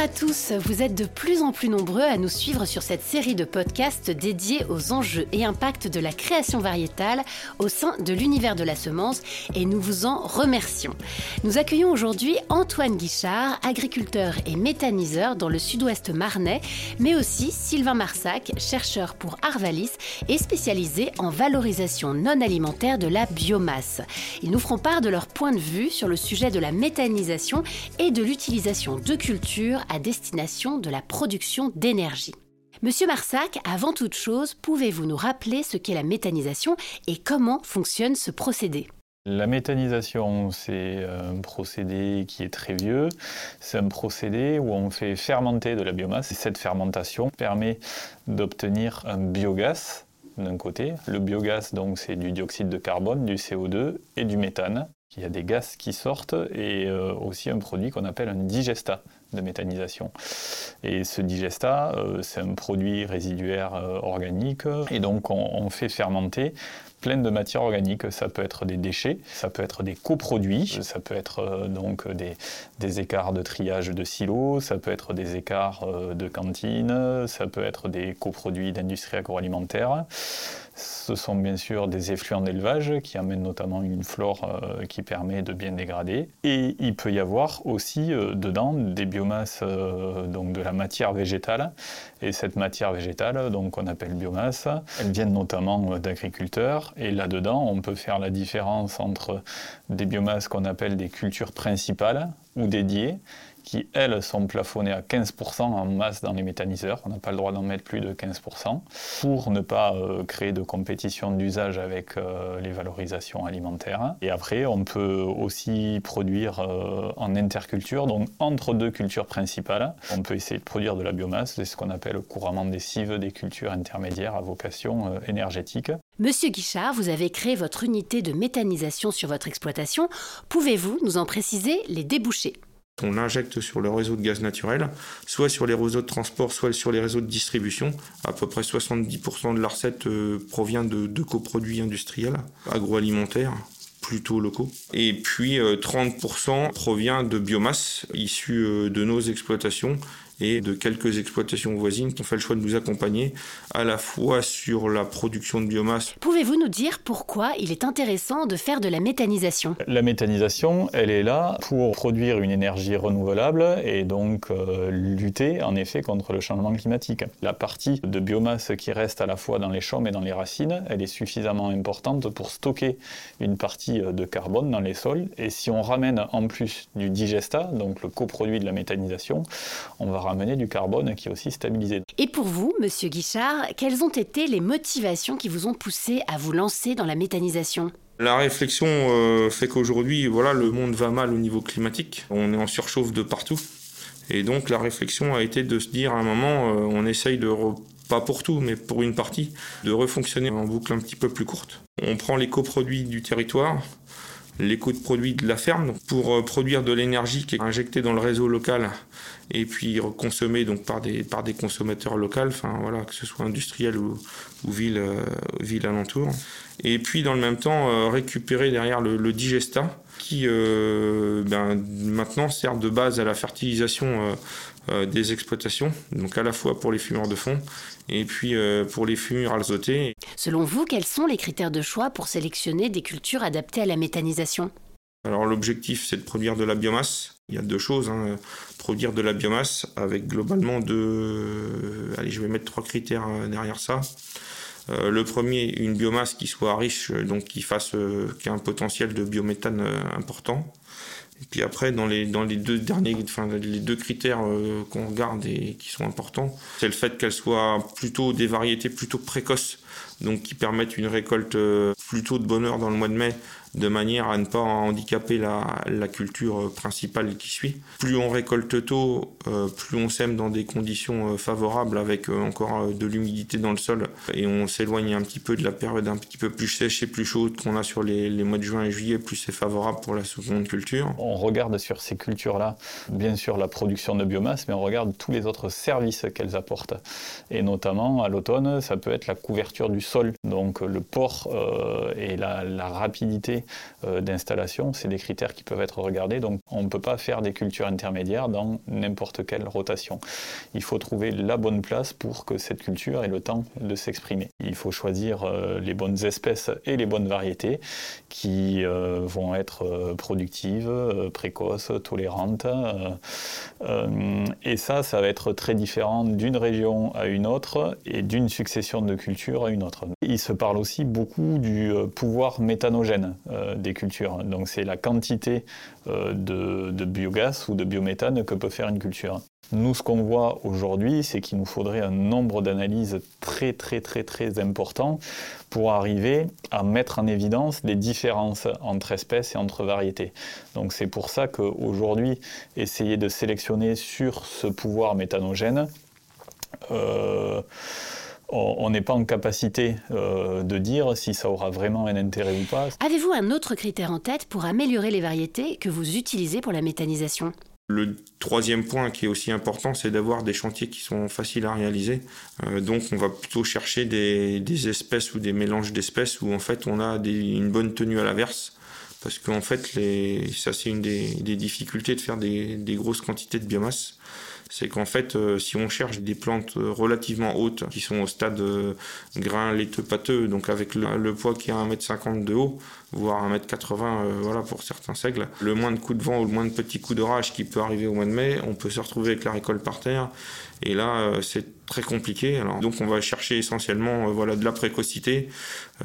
à tous, vous êtes de plus en plus nombreux à nous suivre sur cette série de podcasts dédiés aux enjeux et impacts de la création variétale au sein de l'univers de la semence et nous vous en remercions. Nous accueillons aujourd'hui Antoine Guichard, agriculteur et méthaniseur dans le sud-ouest marnais, mais aussi Sylvain Marsac, chercheur pour Arvalis et spécialisé en valorisation non alimentaire de la biomasse. Ils nous feront part de leur point de vue sur le sujet de la méthanisation et de l'utilisation de cultures à destination de la production d'énergie. Monsieur Marsac, avant toute chose, pouvez-vous nous rappeler ce qu'est la méthanisation et comment fonctionne ce procédé? La méthanisation, c'est un procédé qui est très vieux. C'est un procédé où on fait fermenter de la biomasse. Et cette fermentation permet d'obtenir un biogaz d'un côté. Le biogaz, donc, c'est du dioxyde de carbone, du CO2 et du méthane. Il y a des gaz qui sortent et euh, aussi un produit qu'on appelle un digesta de méthanisation. Et ce digesta, euh, c'est un produit résiduaire euh, organique et donc on, fait fermenter plein de matières organiques. Ça peut être des déchets, ça peut être des coproduits, ça peut être donc des, des, écarts de triage de silos, ça peut être des écarts de cantine, ça peut être des coproduits d'industrie agroalimentaire. Ce sont bien sûr des effluents d'élevage qui amènent notamment une flore euh, qui permet de bien dégrader. Et il peut y avoir aussi euh, dedans des euh, donc de la matière végétale. Et cette matière végétale, donc qu'on appelle biomasse, elles viennent notamment d'agriculteurs. Et là-dedans, on peut faire la différence entre des biomasses qu'on appelle des cultures principales ou dédiées qui, elles, sont plafonnées à 15% en masse dans les méthaniseurs. On n'a pas le droit d'en mettre plus de 15% pour ne pas euh, créer de compétition d'usage avec euh, les valorisations alimentaires. Et après, on peut aussi produire euh, en interculture, donc entre deux cultures principales. On peut essayer de produire de la biomasse, c'est ce qu'on appelle couramment des cives, des cultures intermédiaires à vocation énergétique. Monsieur Guichard, vous avez créé votre unité de méthanisation sur votre exploitation. Pouvez-vous nous en préciser les débouchés? On injecte sur le réseau de gaz naturel, soit sur les réseaux de transport, soit sur les réseaux de distribution. À peu près 70% de la recette euh, provient de, coproduits industriels, agroalimentaires plutôt locaux. Et puis 30% euh, provient de biomasse issue euh, de nos exploitations et de quelques exploitations voisines qui ont fait le choix de nous accompagner à la fois sur la production de biomasse. Pouvez-vous nous dire pourquoi il est intéressant de faire de la méthanisation? La méthanisation, elle est là pour produire une énergie renouvelable et donc euh, lutter en effet contre le changement climatique. La partie de biomasse qui reste à la fois dans les chaumes et dans les racines, elle est suffisamment importante pour stocker une partie de carbone dans les sols et si on ramène en plus du digesta, donc le coproduit de la méthanisation, on va ramener du carbone qui est aussi stabilisé. Et pour vous, monsieur Guichard, quelles ont été les motivations qui vous ont poussé à vous lancer dans la méthanisation? La réflexion euh, fait qu'aujourd'hui, voilà, le monde va mal au niveau climatique. On est en surchauffe de partout. Et donc la réflexion a été de se dire à un moment, euh, on essaye de, pas pour tout, mais pour une partie, de refonctionner en boucle un petit peu plus courte. On prend les coproduits du territoire, les coûts de produits de la ferme pour euh, produire de l'énergie qui est injectée dans le réseau local et puis consommée donc par des consommateurs locaux, enfin que ce soit industriel ou, ou ville euh, ville alentour. Et puis dans le même temps euh, récupérer derrière le, digesta qui ben, maintenant sert de base à la fertilisation des exploitations, donc à la fois pour les fumeurs de fond et puis pour les fumures azotées. Selon vous, quels sont les critères de choix pour sélectionner des cultures adaptées à la méthanisation? Alors l'objectif c'est de produire de la biomasse. Il y a deux choses. Hein. Produire de la biomasse avec globalement deux... Allez je vais mettre trois critères euh, derrière ça. Euh, le premier, une biomasse qui soit riche, donc qui fasse, euh, qui a un potentiel de biométhane important. Et puis après, dans les, dans les deux derniers, enfin, les deux critères qu'on regarde et qui sont importants, c'est le fait qu'elle soit plutôt des variétés plutôt précoces donc qui permettent une récolte euh, plutôt de bonheur dans le mois de mai, de manière à ne pas handicaper la, culture principale qui suit. Plus on récolte tôt, euh, plus on sème dans des conditions euh, favorables avec encore de l'humidité dans le sol et on s'éloigne un petit peu de la période un petit peu plus sèche et plus chaude qu'on a sur les, mois de juin et juillet, plus c'est favorable pour la seconde culture. On regarde sur ces cultures-là, bien sûr la production de biomasse, mais on regarde tous les autres services qu'elles apportent. Et notamment à l'automne, ça peut être la couverture du sol. Donc le port et la rapidité d'installation, c'est des critères qui peuvent être regardés. Donc on ne peut pas faire des cultures intermédiaires dans n'importe quelle rotation. Il faut trouver la bonne place pour que cette culture ait le temps de s'exprimer. Il faut choisir les bonnes espèces et les bonnes variétés qui vont être productives, précoces, tolérantes. et ça, ça va être très différent d'une région à une autre et d'une succession de cultures à une autre. Il se parle aussi beaucoup du euh, pouvoir méthanogène euh, des cultures. Donc c'est la quantité euh, de, de biogaz ou de biométhane que peut faire une culture. Nous, ce qu'on voit aujourd'hui, c'est qu'il nous faudrait un nombre d'analyses très très très très important pour arriver à mettre en évidence les différences entre espèces et entre variétés. Donc c'est pour ça qu'aujourd'hui, essayer de sélectionner sur ce pouvoir méthanogène, euh, on n'est pas en capacité euh, de dire si ça aura vraiment un intérêt ou pas. Avez-vous un autre critère en tête pour améliorer les variétés que vous utilisez pour la méthanisation? Le troisième point qui est aussi important, c'est d'avoir des chantiers qui sont faciles à réaliser. Euh, donc, on va plutôt chercher des, espèces ou des mélanges d'espèces où en fait on a une bonne tenue à l'averse. Parce qu'en fait, les, ça c'est une des, difficultés de faire des, grosses quantités de biomasse c'est qu'en fait, euh, si on cherche des plantes relativement hautes, qui sont au stade euh, grain laiteux pâteux, donc avec le, poids qui est à 1m50 de haut, voire 1m80 euh, voilà, pour certains seigles, le moins de coups de vent ou le moins de petits coups d'orage qui peut arriver au mois de mai, on peut se retrouver avec la récolte par terre. Et là, c'est très compliqué. Alors, donc on va chercher essentiellement voilà, de la précocité,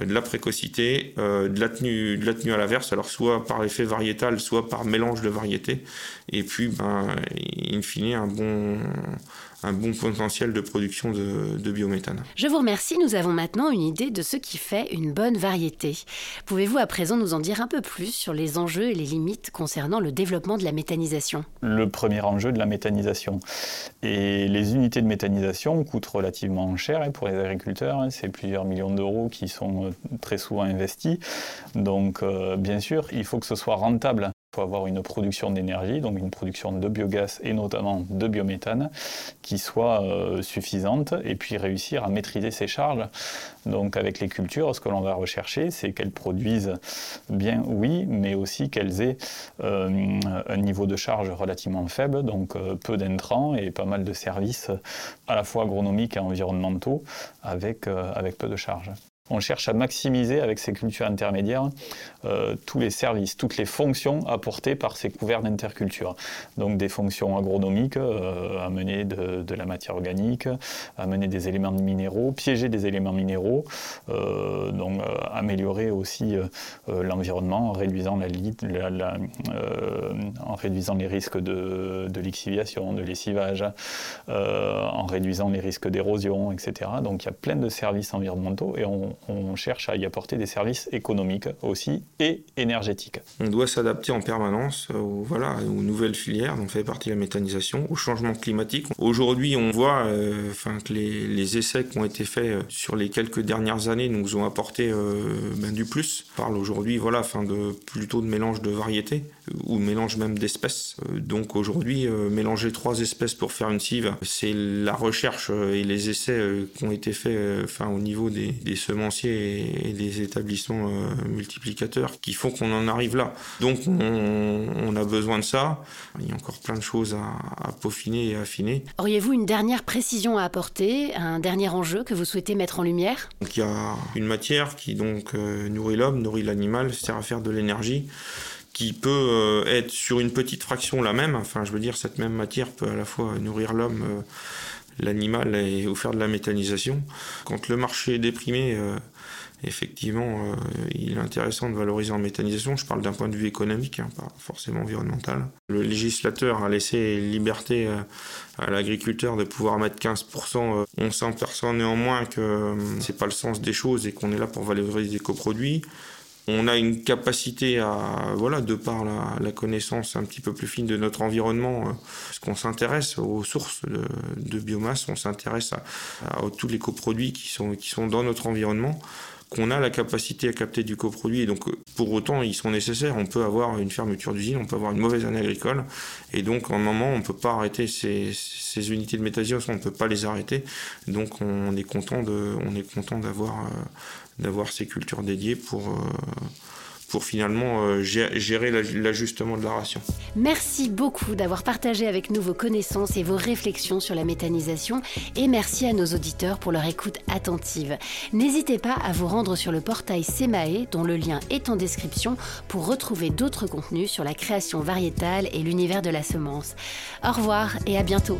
de la précocité, de, la tenue, de la tenue à l'averse, alors soit par effet variétal, soit par mélange de variétés. Et puis, ben, in fine, un bon un bon potentiel de production de, biométhane. Je vous remercie, nous avons maintenant une idée de ce qui fait une bonne variété. Pouvez-vous à présent nous en dire un peu plus sur les enjeux et les limites concernant le développement de la méthanisation? Le premier enjeu de la méthanisation. Et les unités de méthanisation coûtent relativement cher pour les agriculteurs, hein. c'est plusieurs millions d'euros qui sont euh, très souvent investis. Donc euh, bien sûr, il faut que ce soit rentable. Il faut avoir une production d'énergie, donc une production de biogaz et notamment de biométhane, qui soit euh, suffisante et puis réussir à maîtriser ces charges. Donc avec les cultures, ce que l'on va rechercher, c'est qu'elles produisent bien, oui, mais aussi qu'elles aient euh, un niveau de charge relativement faible, donc euh, peu d'intrants et pas mal de services à la fois agronomiques et environnementaux avec, avec peu de charge on cherche à maximiser avec ces cultures intermédiaires euh, tous les services, toutes les fonctions apportées par ces couverts d'interculture. Donc des fonctions agronomiques, euh, amener de, la matière organique, amener des éléments minéraux, piéger des éléments minéraux, euh, donc améliorer aussi l'environnement en réduisant, la, en réduisant les risques de, de lixiviation, de lessivage, en réduisant les risques d'érosion, etc. Donc il y a plein de services environnementaux et on, on, cherche à y apporter des services économiques aussi et énergétiques. On doit s'adapter en permanence aux, voilà, aux nouvelles filières, dont fait partie la méthanisation, au changement climatique. Aujourd'hui, on voit euh, que les, essais qui ont été faits euh, sur les quelques dernières années nous ont apporté euh, ben, du plus. On parle aujourd'hui voilà, de, plutôt de mélange de variétés ou mélange même d'espèces. Donc aujourd'hui, mélanger trois espèces pour faire une cive, c'est la recherche et les essais qui ont été faits au niveau des semences et des établissements euh, multiplicateurs qui font qu'on en arrive là. Donc on, a besoin de ça. Il y a encore plein de choses à, peaufiner et à affiner. Auriez-vous une dernière précision à apporter, un dernier enjeu que vous souhaitez mettre en lumière? Donc, Il y a une matière qui donc euh, nourrit l'homme, nourrit l'animal, sert à faire de l'énergie qui peut euh, être sur une petite fraction la même. Enfin, je veux dire, cette même matière peut à la fois nourrir l'homme l'animal et faire de la méthanisation. Quand le marché est déprimé, euh, effectivement, euh, il est intéressant de valoriser en méthanisation. Je parle d'un point de vue économique, hein, pas forcément environnemental. Le législateur a laissé liberté euh, à l'agriculteur de pouvoir mettre 15%. On s'aperçoit néanmoins que c'est pas le sens des choses et qu'on est là pour valoriser des coproduits on a une capacité à, voilà, de par la, connaissance un petit peu plus fine de notre environnement, euh, parce qu'on s'intéresse aux sources de, biomasse, on s'intéresse à, tous les coproduits qui sont, qui sont dans notre environnement qu'on a la capacité à capter du coproduit. Et donc, pour autant, ils sont nécessaires. On peut avoir une fermeture d'usine, on peut avoir une mauvaise année agricole. Et donc, en un moment, on ne peut pas arrêter ces, unités de métasiose, on ne peut pas les arrêter. Donc, on est content de, on est content d'avoir, euh, d'avoir ces cultures dédiées pour, euh, pour finalement euh, gérer l'ajustement de la ration. Merci beaucoup d'avoir partagé avec nous vos connaissances et vos réflexions sur la méthanisation et merci à nos auditeurs pour leur écoute attentive. N'hésitez pas à vous rendre sur le portail Semae dont le lien est en description pour retrouver d'autres contenus sur la création variétale et l'univers de la semence. Au revoir et à bientôt.